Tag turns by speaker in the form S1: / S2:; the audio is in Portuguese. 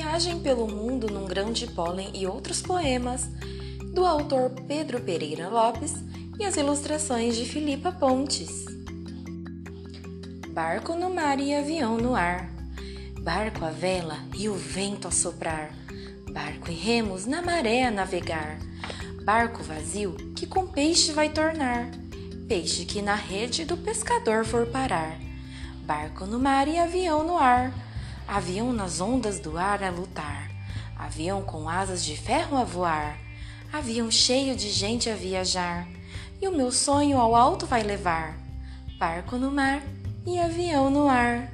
S1: Viagem pelo Mundo num Grão de Pólen e outros poemas, do autor Pedro Pereira Lopes e as ilustrações de Filipa Pontes. Barco no mar e avião no ar, barco à vela e o vento a soprar, barco e remos na maré a navegar, barco vazio que com peixe vai tornar, peixe que na rede do pescador for parar, barco no mar e avião no ar Avião nas ondas do ar a lutar, avião com asas de ferro a voar, avião cheio de gente a viajar, e o meu sonho ao alto vai levar. Barco no mar e avião no ar.